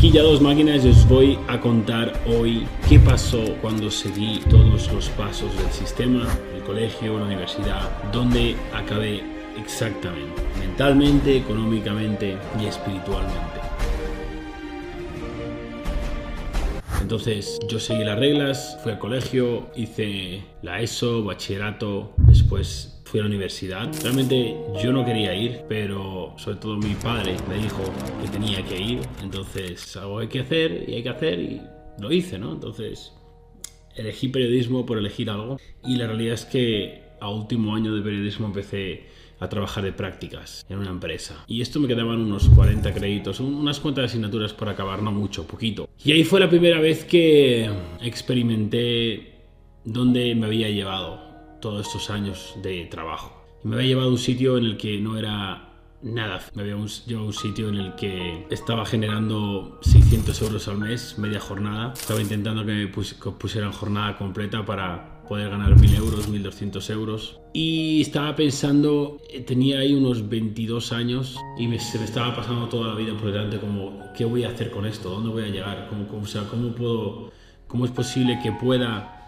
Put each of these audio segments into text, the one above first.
Aquí ya dos máquinas os voy a contar hoy qué pasó cuando seguí todos los pasos del sistema, el colegio, la universidad, donde acabé exactamente, mentalmente, económicamente y espiritualmente. Entonces yo seguí las reglas, fui al colegio, hice la ESO, bachillerato, después fui a la universidad. Realmente yo no quería ir, pero sobre todo mi padre me dijo que tenía que ir. Entonces algo hay que hacer y hay que hacer y lo hice, ¿no? Entonces elegí periodismo por elegir algo y la realidad es que a último año de periodismo empecé a trabajar de prácticas en una empresa. Y esto me quedaban unos 40 créditos, unas cuantas asignaturas por acabar, no mucho, poquito. Y ahí fue la primera vez que experimenté dónde me había llevado todos estos años de trabajo. Me había llevado a un sitio en el que no era nada. Me había llevado a un sitio en el que estaba generando 600 euros al mes, media jornada. Estaba intentando que me pusieran jornada completa para poder ganar 1000 euros, 1200 euros. Y estaba pensando, eh, tenía ahí unos 22 años y me, se me estaba pasando toda la vida por delante como, ¿qué voy a hacer con esto? ¿Dónde voy a llegar? ¿Cómo, cómo, o sea, ¿cómo puedo, cómo es posible que pueda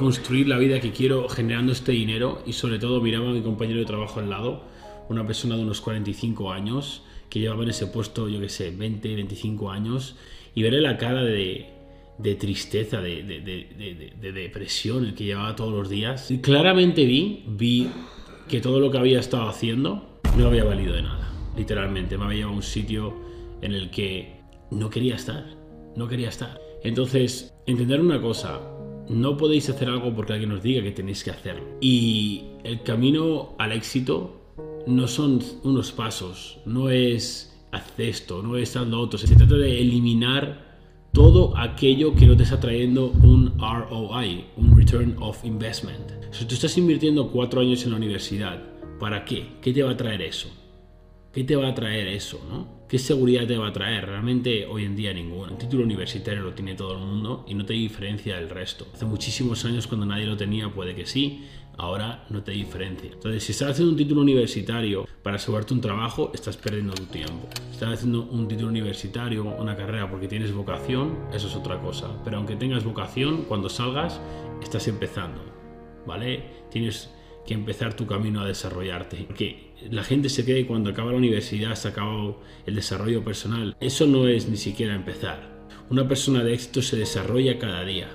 construir la vida que quiero generando este dinero y sobre todo miraba a mi compañero de trabajo al lado, una persona de unos 45 años que llevaba en ese puesto, yo que sé, 20, 25 años y veré la cara de, de tristeza, de, de, de, depresión que llevaba todos los días. Y claramente vi, vi que todo lo que había estado haciendo no había valido de nada. Literalmente, me había llevado a un sitio en el que no quería estar. No quería estar. Entonces, entender una cosa, no podéis hacer algo porque alguien os diga que tenéis que hacerlo. Y el camino al éxito no son unos pasos, no es hacer esto, no es dando otro. Se trata de eliminar todo aquello que no te está trayendo un ROI, un Return of Investment. Si tú estás invirtiendo cuatro años en la universidad, ¿para qué? ¿Qué te va a traer eso? ¿Qué te va a traer eso? ¿no? ¿Qué seguridad te va a traer? Realmente hoy en día ninguna. Un título universitario lo tiene todo el mundo y no te diferencia del resto. Hace muchísimos años cuando nadie lo tenía puede que sí, ahora no te diferencia. Entonces, si estás haciendo un título universitario para asegurarte un trabajo, estás perdiendo tu tiempo. Si estás haciendo un título universitario, una carrera porque tienes vocación, eso es otra cosa. Pero aunque tengas vocación, cuando salgas, estás empezando. ¿Vale? Tienes que empezar tu camino a desarrollarte. Porque la gente se cree que cuando acaba la universidad se acaba el desarrollo personal. Eso no es ni siquiera empezar. Una persona de éxito se desarrolla cada día.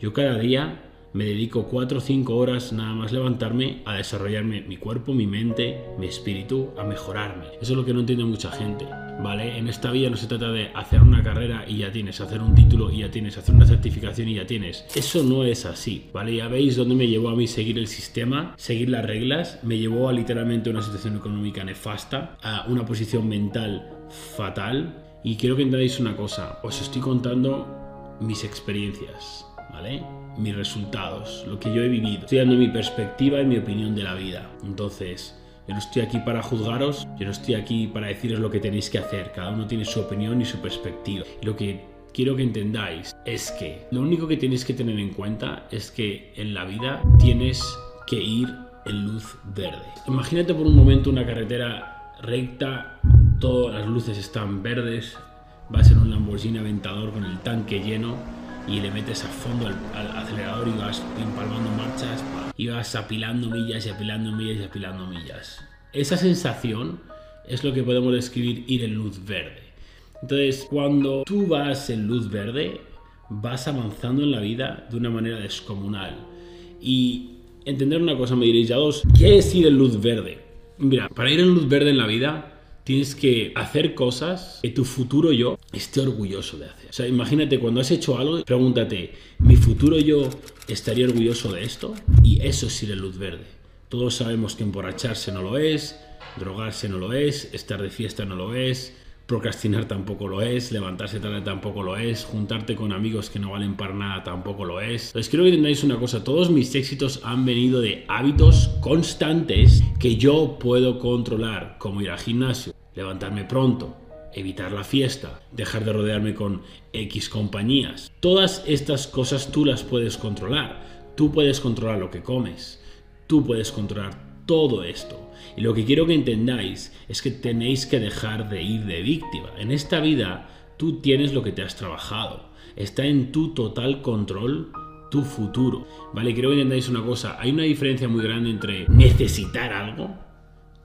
Yo cada día me dedico 4 o 5 horas nada más levantarme a desarrollarme mi cuerpo, mi mente, mi espíritu, a mejorarme. Eso es lo que no entiende mucha gente, ¿vale? En esta vida no se trata de hacer una carrera y ya tienes, hacer un título y ya tienes, hacer una certificación y ya tienes. Eso no es así, ¿vale? Ya veis dónde me llevó a mí seguir el sistema, seguir las reglas, me llevó a literalmente una situación económica nefasta, a una posición mental fatal. Y quiero que entendáis una cosa, os estoy contando mis experiencias, ¿vale? mis resultados, lo que yo he vivido. Estoy dando mi perspectiva y mi opinión de la vida. Entonces, yo no estoy aquí para juzgaros, yo no estoy aquí para deciros lo que tenéis que hacer. Cada uno tiene su opinión y su perspectiva. Y lo que quiero que entendáis es que lo único que tenéis que tener en cuenta es que en la vida tienes que ir en luz verde. Imagínate por un momento una carretera recta, todas las luces están verdes, va a ser un Lamborghini Aventador con el tanque lleno y le metes a fondo al, acelerador y vas empalmando marchas y vas apilando millas y apilando millas y apilando millas. Esa sensación es lo que podemos describir ir en luz verde. Entonces, cuando tú vas en luz verde, vas avanzando en la vida de una manera descomunal. Y entender una cosa, me diréis ya dos, ¿qué es ir en luz verde? Mira, para ir en luz verde en la vida tienes que hacer cosas que tu futuro yo esté orgulloso de hacer. O sea, imagínate cuando has hecho algo, pregúntate, ¿mi futuro yo estaría orgulloso de esto? Y eso es ir en luz verde. Todos sabemos que emborracharse no lo es, drogarse no lo es, estar de fiesta no lo es, procrastinar tampoco lo es, levantarse tarde tampoco lo es, juntarte con amigos que no valen para nada tampoco lo es. Entonces quiero que entendáis una cosa, todos mis éxitos han venido de hábitos constantes que yo puedo controlar, como ir al gimnasio, levantarme pronto, evitar la fiesta, dejar de rodearme con X compañías. Todas estas cosas tú las puedes controlar. Tú puedes controlar lo que comes. Tú puedes controlar todo esto. Y lo que quiero que entendáis es que tenéis que dejar de ir de víctima. En esta vida Tú tienes lo que te has trabajado. Está en tu total control tu futuro. Vale, quiero que entendáis una cosa. Hay una diferencia muy grande entre necesitar algo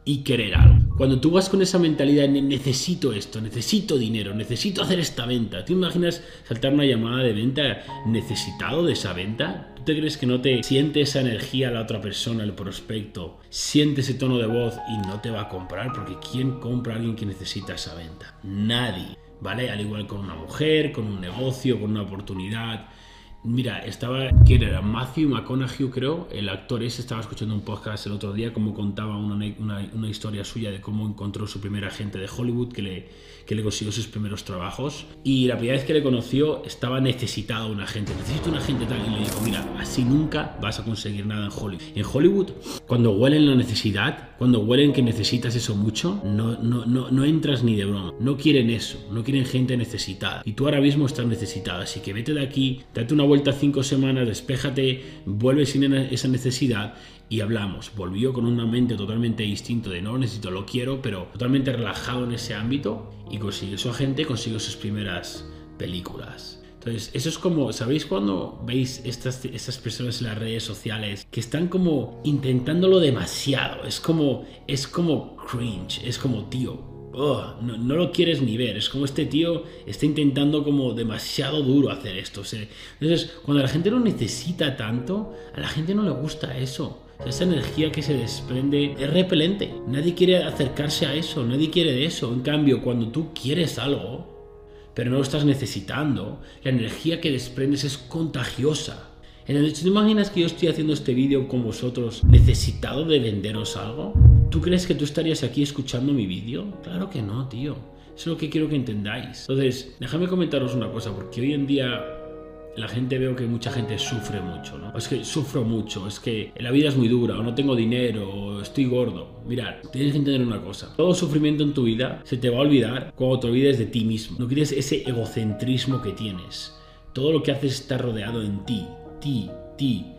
y querer algo. Cuando tú vas con esa mentalidad, necesito esto, necesito dinero, necesito hacer esta venta, ¿te imaginas saltar una llamada de venta necesitado de esa venta? ¿Tú te crees que no te siente esa energía la otra persona, el prospecto, siente ese tono de voz y no te va a comprar? Porque ¿quién compra a alguien que necesita esa venta? Nadie. ¿Vale? Al igual con una mujer, con un negocio, con una oportunidad. Mira, estaba, ¿quién era? Matthew McConaughey, creo, el actor ese, estaba escuchando un podcast el otro día, como contaba una, una, una, historia suya de cómo encontró su primer agente de Hollywood que le, que le consiguió sus primeros trabajos. Y la primera vez que le conoció, estaba necesitado un agente, necesito un agente tal. Y le dijo, mira, así nunca vas a conseguir nada en Hollywood. En Hollywood, cuando huelen la necesidad, cuando huelen que necesitas eso mucho, no, no, no, no entras ni de broma. No quieren eso, no quieren gente necesitada. Y tú ahora mismo estás necesitada, así que vete de aquí, date una vuelta cinco semanas, despéjate, vuelve sin esa necesidad y hablamos. Volvió con una mente totalmente distinto de no necesito, lo quiero, pero totalmente relajado en ese ámbito y consiguió su agente, consiguió sus primeras películas. Entonces, eso es como, ¿sabéis cuando veis estas, estas personas en las redes sociales que están como intentándolo demasiado? Es como, es como cringe, es como, tío, Oh, no, lo quieres ni ver. Es como este tío está intentando como demasiado duro hacer esto. entonces, cuando la gente lo necesita tanto, a la gente no le gusta eso. esa energía que se desprende es repelente. Nadie quiere acercarse a eso, nadie quiere de eso. En cambio, cuando tú quieres algo, pero no lo estás necesitando, la energía que desprendes es contagiosa. Entonces, ¿te imaginas que yo estoy haciendo este vídeo con vosotros necesitado de venderos algo? ¿Tú crees que tú estarías aquí escuchando mi vídeo? Claro que no, tío. Eso es lo que quiero que entendáis. Entonces, déjame comentaros una cosa, porque hoy en día la gente veo que mucha gente sufre mucho, ¿no? Es que sufro mucho, es que la vida es muy dura, o no tengo dinero, o estoy gordo. Mirad, tienes que entender una cosa. Todo sufrimiento en tu vida se te va a olvidar cuando te olvides de ti mismo. No quieres ese egocentrismo que tienes. Todo lo que haces está rodeado en ti, ti, ti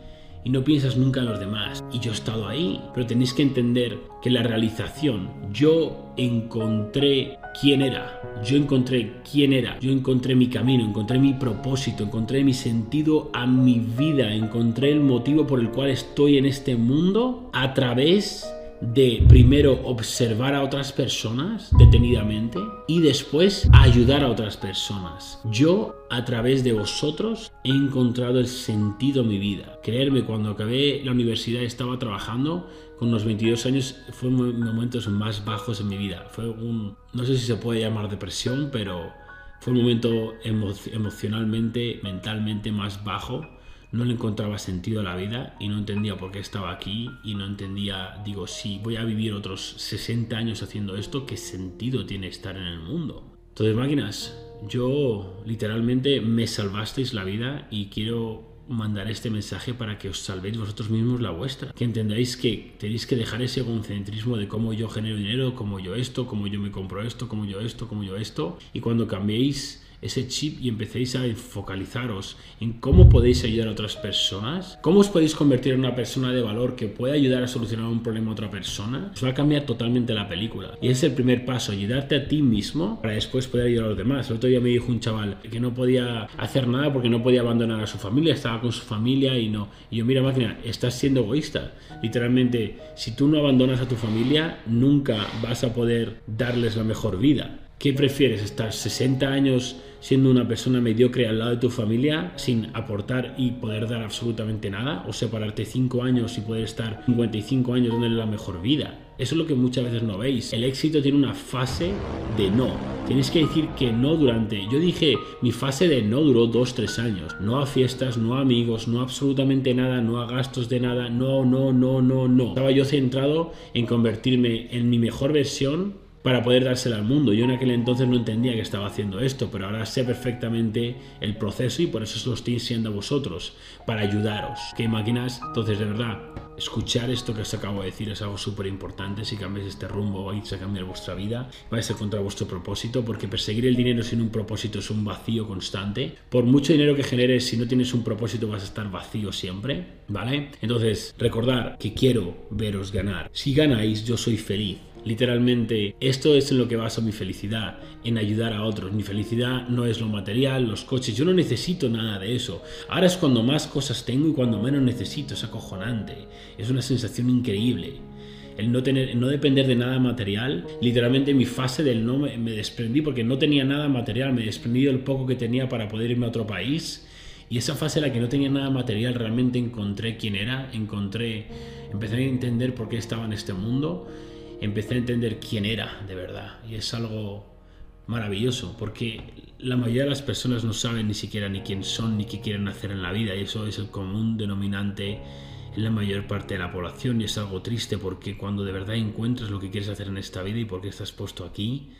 y no piensas nunca en los demás. Y yo he estado ahí, pero tenéis que entender que la realización, yo encontré quién era, yo encontré quién era, yo encontré mi camino, encontré mi propósito, encontré mi sentido a mi vida, encontré el motivo por el cual estoy en este mundo a través de primero observar a otras personas detenidamente y después ayudar a otras personas. Yo a través de vosotros he encontrado el sentido de mi vida. Creerme, cuando acabé la universidad estaba trabajando con unos 22 años, fue momentos más bajos en mi vida. Fue un, no sé si se puede llamar depresión, pero fue un momento emocionalmente, mentalmente más bajo no le encontraba sentido a la vida y no entendía por qué estaba aquí y no entendía, digo, si voy a vivir otros 60 años haciendo esto, ¿qué sentido tiene estar en el mundo? Entonces, máquinas, yo literalmente me salvasteis la vida y quiero mandar este mensaje para que os salvéis vosotros mismos la vuestra. Que entendáis que tenéis que dejar ese egocentrismo de cómo yo genero dinero, cómo yo esto, cómo yo me compro esto, cómo yo esto, cómo yo esto. Y cuando cambiéis ese chip y empecéis a focalizaros en cómo podéis ayudar a otras personas, cómo os podéis convertir en una persona de valor que puede ayudar a solucionar un problema a otra persona, os va a cambiar totalmente la película. Y es el primer paso, ayudarte a ti mismo para después poder ayudar a los demás. El otro día me dijo un chaval que no podía hacer nada porque no podía abandonar a su familia, estaba con su familia y no. Y yo, mira máquina, estás siendo egoísta. Literalmente, si tú no abandonas a tu familia, nunca vas a poder darles la mejor vida. ¿Qué prefieres? ¿Estar 60 años siendo una persona mediocre al lado de tu familia sin aportar y poder dar absolutamente nada? ¿O separarte 5 años y poder estar 55 años dándole la mejor vida? Eso es lo que muchas veces no veis. El éxito tiene una fase de no. Tienes que decir que no durante... Yo dije, mi fase de no duró 2-3 años. No a fiestas, no a amigos, no absolutamente nada, no a gastos de nada. No, no, no, no, no. Estaba yo centrado en convertirme en mi mejor versión para poder dársela al mundo. Yo en aquel entonces no entendía que estaba haciendo esto, pero ahora sé perfectamente el proceso y por eso lo estoy siendo a vosotros, para ayudaros. ¿Qué máquinas? Entonces, de verdad, escuchar esto que os acabo de decir es algo súper importante. Si cambiáis este rumbo, vais a cambiar vuestra vida, vais a encontrar vuestro propósito, porque perseguir el dinero sin un propósito es un vacío constante. Por mucho dinero que generes, si no tienes un propósito, vas a estar vacío siempre, ¿vale? Entonces, recordar que quiero veros ganar. Si ganáis, yo soy feliz Literalmente, esto es en lo que baso mi felicidad, en ayudar a otros. Mi felicidad no es lo material, los coches, yo no necesito nada de eso. Ahora es cuando más cosas tengo y cuando menos necesito, es acojonante. Es una sensación increíble el no, tener, no depender de nada material. Literalmente mi fase del no me, me, desprendí porque no tenía nada material, me desprendí del poco que tenía para poder irme a otro país. Y esa fase en la que no tenía nada material, realmente encontré quién era, encontré, empecé a entender por qué estaba en este mundo, empecé a entender quién era de verdad. Y es algo maravilloso, porque la mayoría de las personas no saben ni siquiera ni quién son ni qué quieren hacer en la vida, y eso es el común denominante en la mayor parte de la población y es algo triste porque cuando de verdad encuentras lo que quieres hacer en esta vida y por qué estás puesto aquí,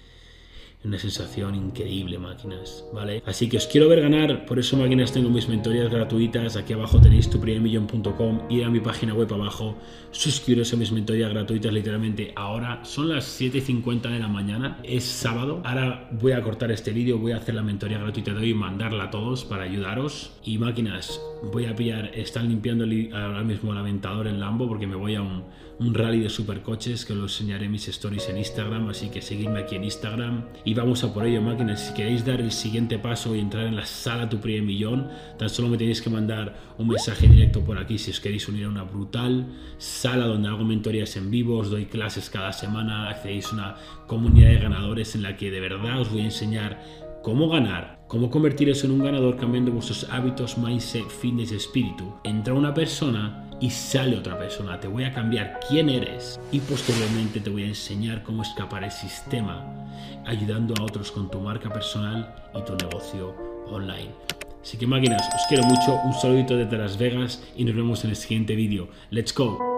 una sensación increíble, máquinas, ¿vale? Así que os quiero ver ganar, por eso, máquinas, tengo mis mentorías gratuitas. Aquí abajo tenéis tu millón.com, ir a mi página web abajo, suscribiros a mis mentorías gratuitas, literalmente. Ahora son las 7:50 de la mañana, es sábado. Ahora voy a cortar este vídeo, voy a hacer la mentoría gratuita de hoy mandarla a todos para ayudaros. Y máquinas, voy a pillar, están limpiando ahora mismo el aventador en Lambo porque me voy a un, rally de supercoches que os enseñaré en mis stories en Instagram, así que seguidme aquí en Instagram. Y vamos a por ello, máquinas. Si queréis dar el siguiente paso y entrar en la sala Tu Primer Millón, tan solo me tenéis que mandar un mensaje directo por aquí si os queréis unir a una brutal sala donde hago mentorías en vivo, os doy clases cada semana, accedéis a una comunidad de ganadores en la que de verdad os voy a enseñar cómo ganar, cómo convertiros en un ganador cambiando vuestros hábitos, mindset, fitness, espíritu. Entra una persona y sale otra persona. Te voy a cambiar quién eres y posteriormente te voy a enseñar cómo escapar el sistema, ayudando a otros con tu marca personal y tu negocio online. Así que máquinas, os quiero mucho, un saludito desde Las Vegas y nos vemos en el siguiente vídeo. ¡Let's go!